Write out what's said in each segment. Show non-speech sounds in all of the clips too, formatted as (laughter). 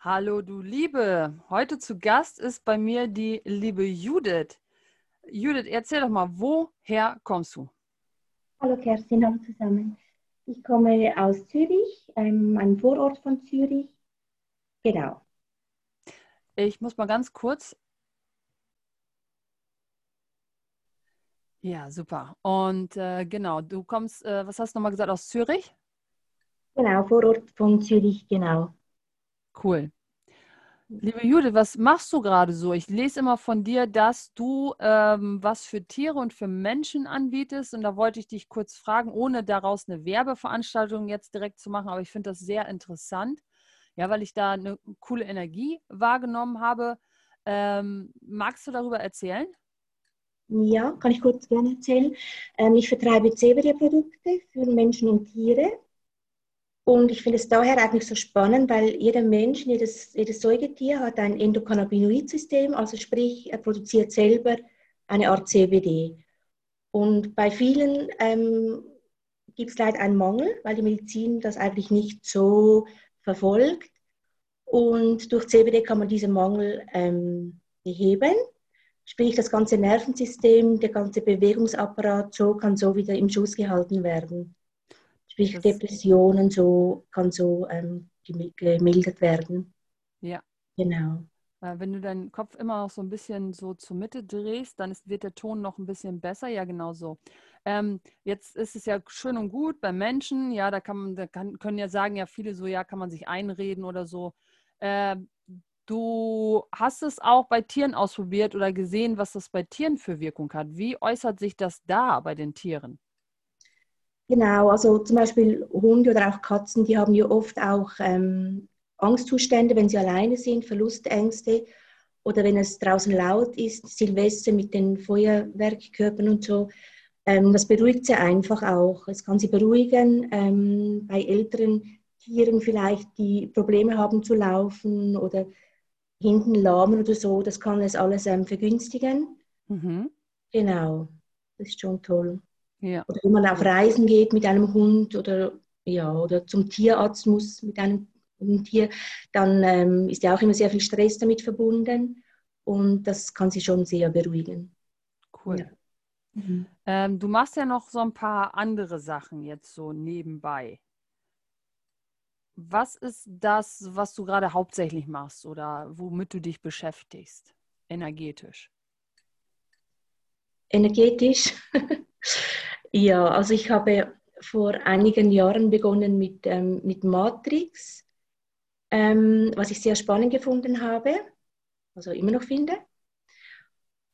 Hallo, du Liebe. Heute zu Gast ist bei mir die liebe Judith. Judith, erzähl doch mal, woher kommst du? Hallo Kerstin, hallo zusammen. Ich komme aus Zürich, ähm, einem Vorort von Zürich. Genau. Ich muss mal ganz kurz. Ja, super. Und äh, genau, du kommst, äh, was hast du nochmal gesagt, aus Zürich? Genau, Vorort von Zürich, genau. Cool. Liebe Judith, was machst du gerade so? Ich lese immer von dir, dass du ähm, was für Tiere und für Menschen anbietest. Und da wollte ich dich kurz fragen, ohne daraus eine Werbeveranstaltung jetzt direkt zu machen, aber ich finde das sehr interessant, ja, weil ich da eine coole Energie wahrgenommen habe. Ähm, magst du darüber erzählen? Ja, kann ich kurz gerne erzählen. Ähm, ich vertreibe CBD-Produkte für Menschen und Tiere und ich finde es daher eigentlich so spannend, weil jeder Mensch, jedes, jedes Säugetier hat ein Endokannabinoid-System, also sprich, er produziert selber eine Art CBD. Und bei vielen ähm, gibt es leider einen Mangel, weil die Medizin das eigentlich nicht so verfolgt. Und durch CBD kann man diesen Mangel ähm, beheben. Sprich, das ganze Nervensystem, der ganze Bewegungsapparat, so kann so wieder im Schuss gehalten werden. Sprich, das Depressionen so, kann so ähm, gemildert werden. Ja. Genau. Wenn du deinen Kopf immer noch so ein bisschen so zur Mitte drehst, dann ist, wird der Ton noch ein bisschen besser. Ja, genau so. Ähm, jetzt ist es ja schön und gut bei Menschen, ja, da kann man, da kann, können ja sagen, ja, viele so, ja, kann man sich einreden oder so. Äh, du hast es auch bei Tieren ausprobiert oder gesehen, was das bei Tieren für Wirkung hat. Wie äußert sich das da bei den Tieren? Genau, also zum Beispiel Hunde oder auch Katzen, die haben ja oft auch ähm, Angstzustände, wenn sie alleine sind, Verlustängste oder wenn es draußen laut ist, Silvester mit den Feuerwerkkörpern und so. Ähm, das beruhigt sie einfach auch. Es kann sie beruhigen. Ähm, bei älteren Tieren vielleicht, die Probleme haben zu laufen oder hinten lahmen oder so, das kann es alles ähm, vergünstigen. Mhm. Genau, das ist schon toll. Ja. Oder wenn man auf Reisen geht mit einem Hund oder, ja, oder zum Tierarzt muss mit einem, einem Tier, dann ähm, ist ja auch immer sehr viel Stress damit verbunden und das kann sie schon sehr beruhigen. Cool. Ja. Mhm. Ähm, du machst ja noch so ein paar andere Sachen jetzt so nebenbei. Was ist das, was du gerade hauptsächlich machst oder womit du dich beschäftigst, energetisch? Energetisch. (laughs) Ja, also ich habe vor einigen Jahren begonnen mit, ähm, mit Matrix, ähm, was ich sehr spannend gefunden habe, also immer noch finde.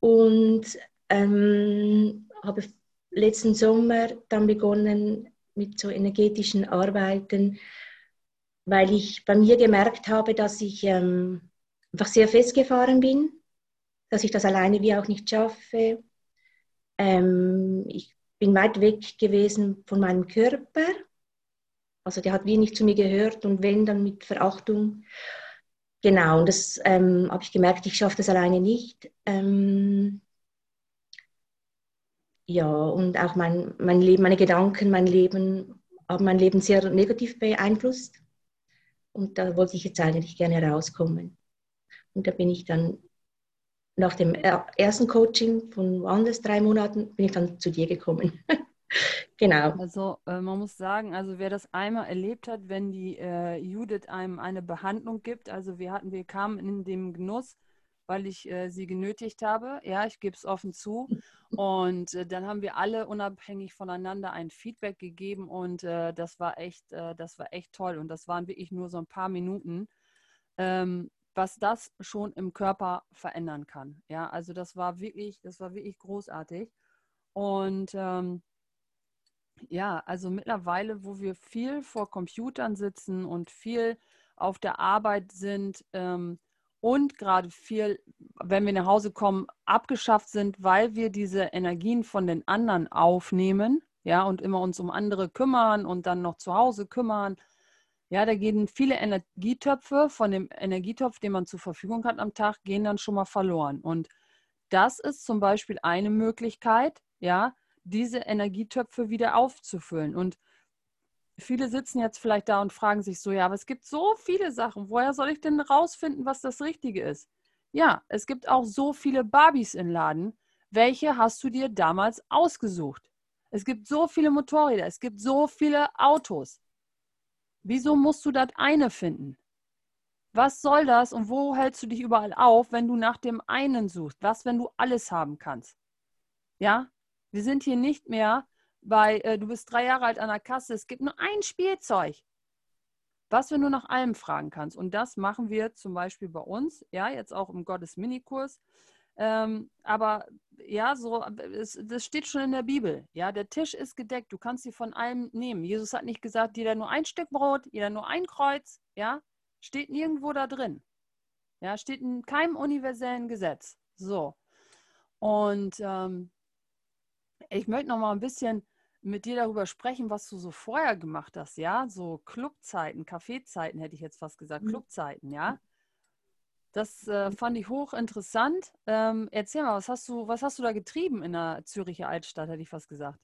Und ähm, habe letzten Sommer dann begonnen mit so energetischen Arbeiten, weil ich bei mir gemerkt habe, dass ich ähm, einfach sehr festgefahren bin, dass ich das alleine wie auch nicht schaffe. Ähm, ich bin weit weg gewesen von meinem Körper. Also der hat wenig zu mir gehört und wenn, dann mit Verachtung. Genau, und das ähm, habe ich gemerkt, ich schaffe das alleine nicht. Ähm, ja, und auch mein, mein Leben, meine Gedanken, mein Leben haben mein Leben sehr negativ beeinflusst. Und da wollte ich jetzt eigentlich gerne rauskommen. Und da bin ich dann nach dem ersten Coaching von woanders drei Monaten bin ich dann zu dir gekommen. (laughs) genau. Also äh, man muss sagen, also wer das einmal erlebt hat, wenn die äh, Judith einem eine Behandlung gibt, also wir hatten, wir kamen in dem Genuss, weil ich äh, sie genötigt habe. Ja, ich gebe es offen zu. (laughs) Und äh, dann haben wir alle unabhängig voneinander ein Feedback gegeben und äh, das war echt, äh, das war echt toll. Und das waren wirklich nur so ein paar Minuten. Ähm, was das schon im Körper verändern kann. Ja, also das war wirklich, das war wirklich großartig. Und ähm, ja, also mittlerweile, wo wir viel vor Computern sitzen und viel auf der Arbeit sind ähm, und gerade viel, wenn wir nach Hause kommen, abgeschafft sind, weil wir diese Energien von den anderen aufnehmen, ja, und immer uns um andere kümmern und dann noch zu Hause kümmern ja, da gehen viele Energietöpfe von dem Energietopf, den man zur Verfügung hat am Tag, gehen dann schon mal verloren. Und das ist zum Beispiel eine Möglichkeit, ja, diese Energietöpfe wieder aufzufüllen. Und viele sitzen jetzt vielleicht da und fragen sich so, ja, aber es gibt so viele Sachen. Woher soll ich denn rausfinden, was das Richtige ist? Ja, es gibt auch so viele Barbies im Laden. Welche hast du dir damals ausgesucht? Es gibt so viele Motorräder, es gibt so viele Autos. Wieso musst du das eine finden? Was soll das und wo hältst du dich überall auf, wenn du nach dem einen suchst? Was, wenn du alles haben kannst? Ja, wir sind hier nicht mehr bei, äh, du bist drei Jahre alt an der Kasse, es gibt nur ein Spielzeug. Was, wenn du nach allem fragen kannst? Und das machen wir zum Beispiel bei uns, ja, jetzt auch im Gottes-Minikurs. Ähm, aber ja, so, es, das steht schon in der Bibel. Ja, der Tisch ist gedeckt. Du kannst sie von allem nehmen. Jesus hat nicht gesagt, jeder nur ein Stück Brot, jeder nur ein Kreuz. Ja, steht nirgendwo da drin. Ja, steht in keinem universellen Gesetz. So. Und ähm, ich möchte noch mal ein bisschen mit dir darüber sprechen, was du so vorher gemacht hast, ja? So Clubzeiten, Kaffeezeiten hätte ich jetzt fast gesagt, mhm. Clubzeiten, ja? Das äh, fand ich hochinteressant. Ähm, erzähl mal, was hast du, was hast du da getrieben in der Züricher Altstadt, hätte ich fast gesagt.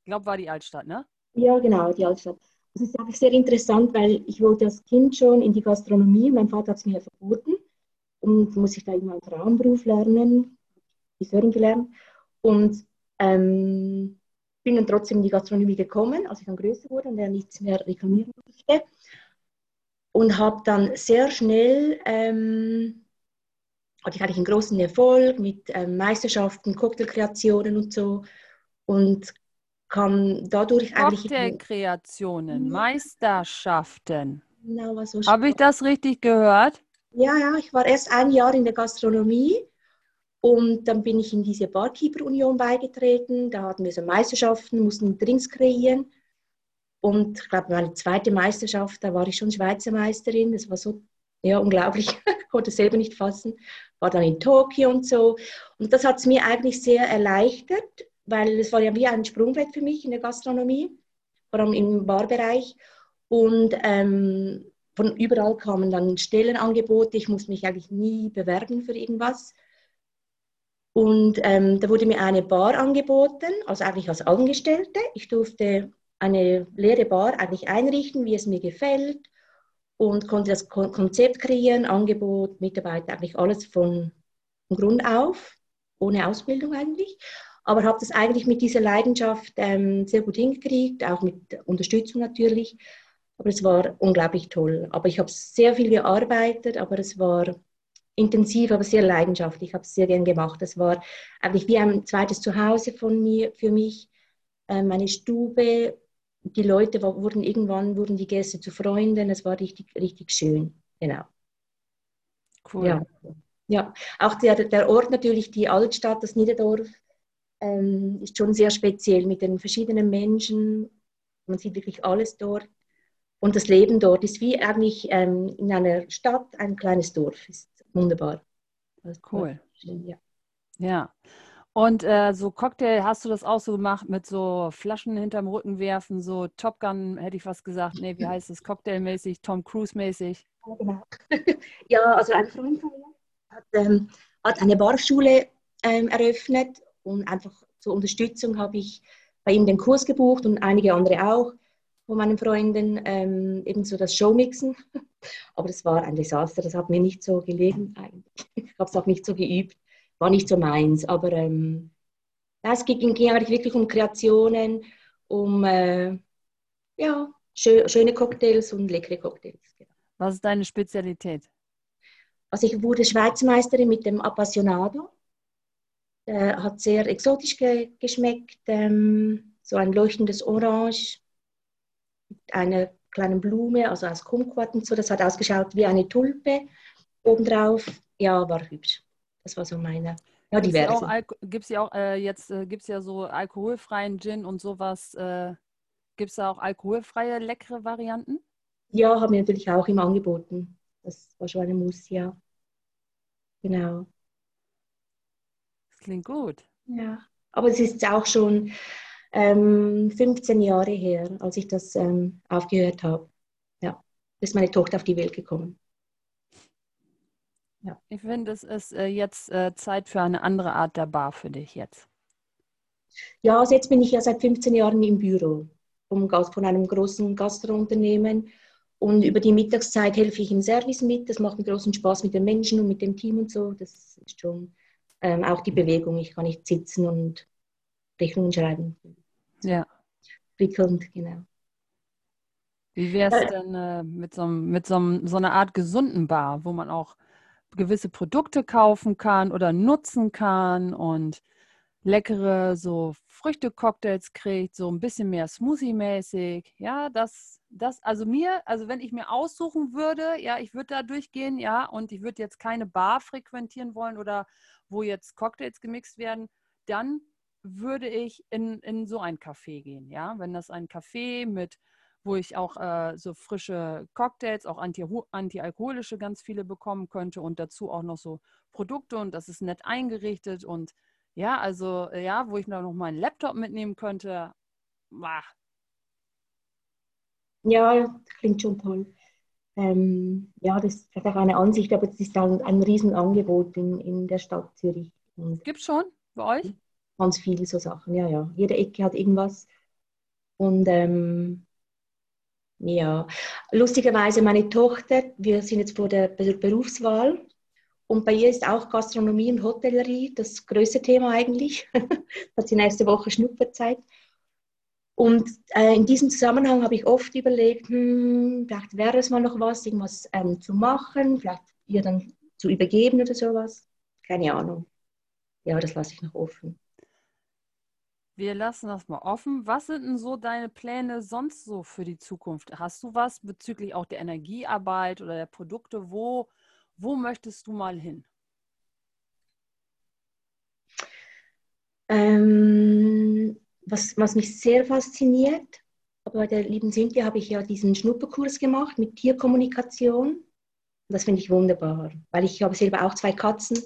Ich glaube, war die Altstadt, ne? Ja, genau, die Altstadt. Das ist einfach sehr interessant, weil ich wollte als Kind schon in die Gastronomie. Mein Vater hat es mir verboten und muss ich da immer einen Frauenberuf lernen, Friseurin gelernt. Und ähm, bin dann trotzdem in die Gastronomie gekommen, als ich dann größer wurde und er nichts mehr reklamieren durfte. Und habe dann sehr schnell, ähm, hatte ich eigentlich einen großen Erfolg mit ähm, Meisterschaften, Cocktailkreationen und so. Und kam dadurch eigentlich... Cocktailkreationen, Meisterschaften. Genau, was so Habe ich das richtig gehört? Ja, ja, ich war erst ein Jahr in der Gastronomie und dann bin ich in diese Barkeeper-Union beigetreten. Da hatten wir so Meisterschaften, mussten Drinks kreieren. Und ich glaube, meine zweite Meisterschaft, da war ich schon Schweizer Meisterin. Das war so ja, unglaublich. (laughs) ich konnte es selber nicht fassen. War dann in Tokio und so. Und das hat es mir eigentlich sehr erleichtert, weil es war ja wie ein Sprungbrett für mich in der Gastronomie, vor allem im Barbereich. Und ähm, von überall kamen dann Stellenangebote. Ich musste mich eigentlich nie bewerben für irgendwas. Und ähm, da wurde mir eine Bar angeboten, also eigentlich als Angestellte. Ich durfte eine leere Bar eigentlich einrichten, wie es mir gefällt und konnte das Konzept kreieren, Angebot, Mitarbeiter, eigentlich alles von, Grund auf, ohne Ausbildung eigentlich. Aber habe das eigentlich mit dieser Leidenschaft ähm, sehr gut hingekriegt, auch mit Unterstützung natürlich. Aber es war unglaublich toll. Aber ich habe sehr viel gearbeitet, aber es war intensiv, aber sehr leidenschaftlich. Ich habe es sehr gern gemacht. Das war eigentlich wie ein zweites Zuhause von mir, für mich. Äh, meine Stube, die Leute wurden irgendwann, wurden die Gäste zu Freunden. Es war richtig, richtig schön. Genau. Cool. Ja, ja. auch der, der Ort natürlich, die Altstadt, das Niederdorf, ähm, ist schon sehr speziell mit den verschiedenen Menschen. Man sieht wirklich alles dort. Und das Leben dort ist wie eigentlich ähm, in einer Stadt ein kleines Dorf. Ist wunderbar. Cool. Ja. ja. Und äh, so Cocktail, hast du das auch so gemacht mit so Flaschen hinterm Rücken werfen, so Top Gun, hätte ich fast gesagt. Nee, wie heißt das? Cocktailmäßig, Tom Cruise-mäßig? Ja, genau. (laughs) ja, also ein Freund von mir hat, ähm, hat eine Barschule ähm, eröffnet und einfach zur Unterstützung habe ich bei ihm den Kurs gebucht und einige andere auch von meinen Freunden, ähm, eben so das Showmixen. (laughs) Aber das war ein Desaster, das hat mir nicht so gelegen eigentlich. (laughs) Ich habe es auch nicht so geübt, war nicht so meins. Aber ähm, es ging, ging eigentlich wirklich um Kreationen, um äh, ja, schö schöne Cocktails und leckere Cocktails. Genau. Was ist deine Spezialität? Also ich wurde Schweizmeisterin mit dem Appassionado. Der hat sehr exotisch ge geschmeckt, ähm, so ein leuchtendes Orange, einer kleinen Blume, also aus Kumquat und so. Das hat ausgeschaut wie eine Tulpe obendrauf. Ja, war hübsch. Das war so meine. Ja, diverse. Gibt es ja auch, äh, jetzt äh, gibt es ja so alkoholfreien Gin und sowas. Äh, gibt es da auch alkoholfreie, leckere Varianten? Ja, haben wir natürlich auch im Angeboten. Das war schon eine Muss, ja. Genau. Das klingt gut. Ja, aber es ist auch schon ähm, 15 Jahre her, als ich das ähm, aufgehört habe. Ja, ist meine Tochter auf die Welt gekommen. Ja. Ich finde, es ist äh, jetzt äh, Zeit für eine andere Art der Bar für dich jetzt. Ja, also jetzt bin ich ja seit 15 Jahren im Büro. von einem großen Gastrounternehmen. Und über die Mittagszeit helfe ich im Service mit. Das macht mir großen Spaß mit den Menschen und mit dem Team und so. Das ist schon ähm, auch die Bewegung. Ich kann nicht sitzen und Rechnungen schreiben. Ja. Prickelnd, genau. Wie wäre es denn äh, mit, so, mit so, so einer Art gesunden Bar, wo man auch gewisse Produkte kaufen kann oder nutzen kann und leckere so Früchte-Cocktails kriegt, so ein bisschen mehr Smoothie-mäßig. Ja, das, das, also mir, also wenn ich mir aussuchen würde, ja, ich würde da durchgehen, ja, und ich würde jetzt keine Bar frequentieren wollen oder wo jetzt Cocktails gemixt werden, dann würde ich in, in so ein Café gehen, ja. Wenn das ein Café mit, wo ich auch äh, so frische Cocktails, auch anti, antialkoholische ganz viele bekommen könnte und dazu auch noch so Produkte und das ist nett eingerichtet und ja, also äh, ja, wo ich noch meinen Laptop mitnehmen könnte. Bah. Ja, klingt schon toll. Ähm, ja, das hat auch eine Ansicht, aber es ist ein, ein Riesenangebot in, in der Stadt Zürich. Gibt es schon bei euch? Ganz viele so Sachen, ja, ja. Jede Ecke hat irgendwas. Und ähm, ja, lustigerweise meine Tochter, wir sind jetzt vor der Berufswahl und bei ihr ist auch Gastronomie und Hotellerie das größte Thema eigentlich. (laughs) hat sie nächste Woche Schnupperzeit. Und äh, in diesem Zusammenhang habe ich oft überlegt, hm, vielleicht wäre es mal noch was, irgendwas ähm, zu machen, vielleicht ihr dann zu übergeben oder sowas. Keine Ahnung. Ja, das lasse ich noch offen. Wir lassen das mal offen. Was sind denn so deine Pläne sonst so für die Zukunft? Hast du was bezüglich auch der Energiearbeit oder der Produkte? Wo wo möchtest du mal hin? Ähm, was, was mich sehr fasziniert, bei der lieben Cynthia habe ich ja diesen Schnupperkurs gemacht mit Tierkommunikation. Das finde ich wunderbar, weil ich habe selber auch zwei Katzen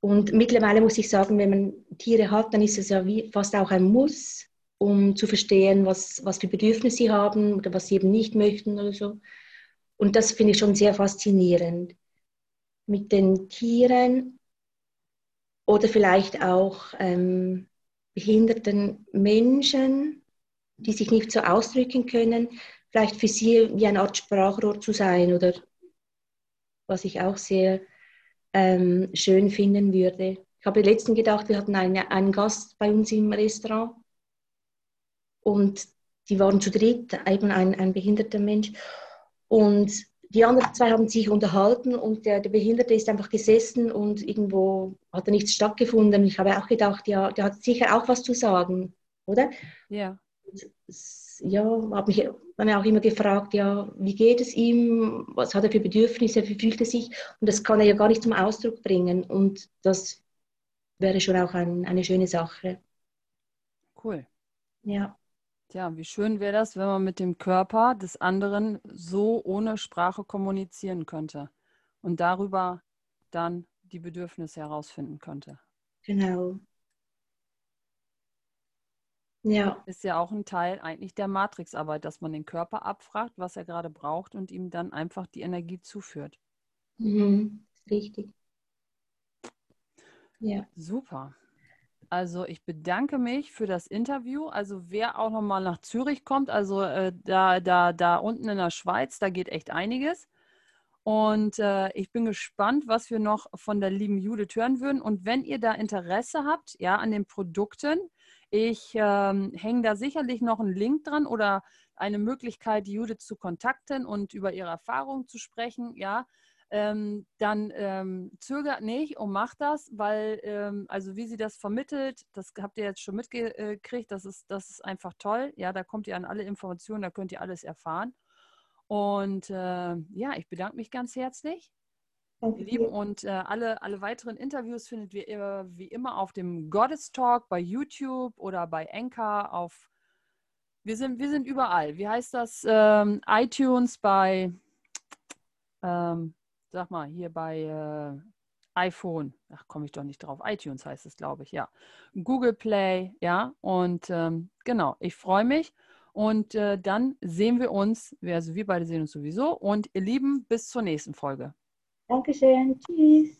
und mittlerweile muss ich sagen, wenn man Tiere hat, dann ist es ja fast auch ein Muss, um zu verstehen, was, was für Bedürfnisse sie haben oder was sie eben nicht möchten oder so. Und das finde ich schon sehr faszinierend mit den Tieren oder vielleicht auch ähm, behinderten Menschen, die sich nicht so ausdrücken können, vielleicht für sie wie eine Art Sprachrohr zu sein oder was ich auch sehr ähm, schön finden würde. Ich habe letztens gedacht, wir hatten eine, einen Gast bei uns im Restaurant und die waren zu dritt, eben ein, ein behinderter Mensch. Und die anderen zwei haben sich unterhalten und der, der, Behinderte ist einfach gesessen und irgendwo hat da nichts stattgefunden. Ich habe auch gedacht, ja, der hat sicher auch was zu sagen, oder? Ja. Ja, habe mich dann auch immer gefragt, ja, wie geht es ihm, was hat er für Bedürfnisse, wie fühlt er sich? Und das kann er ja gar nicht zum Ausdruck bringen. Und das wäre schon auch ein, eine schöne Sache. Cool. Ja. Tja, wie schön wäre das, wenn man mit dem Körper des anderen so ohne Sprache kommunizieren könnte und darüber dann die Bedürfnisse herausfinden könnte. Genau. Ja. Ist ja auch ein Teil eigentlich der Matrixarbeit, dass man den Körper abfragt, was er gerade braucht und ihm dann einfach die Energie zuführt. Mhm. Richtig. Ja. Super. Also ich bedanke mich für das Interview. Also wer auch nochmal nach Zürich kommt, also äh, da, da, da unten in der Schweiz, da geht echt einiges. Und äh, ich bin gespannt, was wir noch von der lieben Judith hören würden. Und wenn ihr da Interesse habt, ja, an den Produkten, ich ähm, hänge da sicherlich noch einen Link dran oder eine Möglichkeit, Judith zu kontakten und über ihre Erfahrungen zu sprechen, ja ähm, dann ähm, zögert nicht und macht das, weil, ähm, also wie sie das vermittelt, das habt ihr jetzt schon mitgekriegt, das ist, das ist einfach toll. Ja, da kommt ihr an alle Informationen, da könnt ihr alles erfahren. Und äh, ja, ich bedanke mich ganz herzlich. Ihr Lieben, und äh, alle, alle weiteren Interviews findet ihr wie immer auf dem Goddess Talk bei YouTube oder bei Anchor auf. Wir sind, wir sind überall. Wie heißt das? Ähm, iTunes bei ähm, sag mal, hier bei äh, iPhone, ach, komme ich doch nicht drauf, iTunes heißt es, glaube ich, ja. Google Play, ja. Und ähm, genau, ich freue mich. Und äh, dann sehen wir uns, also wir beide sehen uns sowieso. Und ihr Lieben, bis zur nächsten Folge. Dankeschön. Tschüss.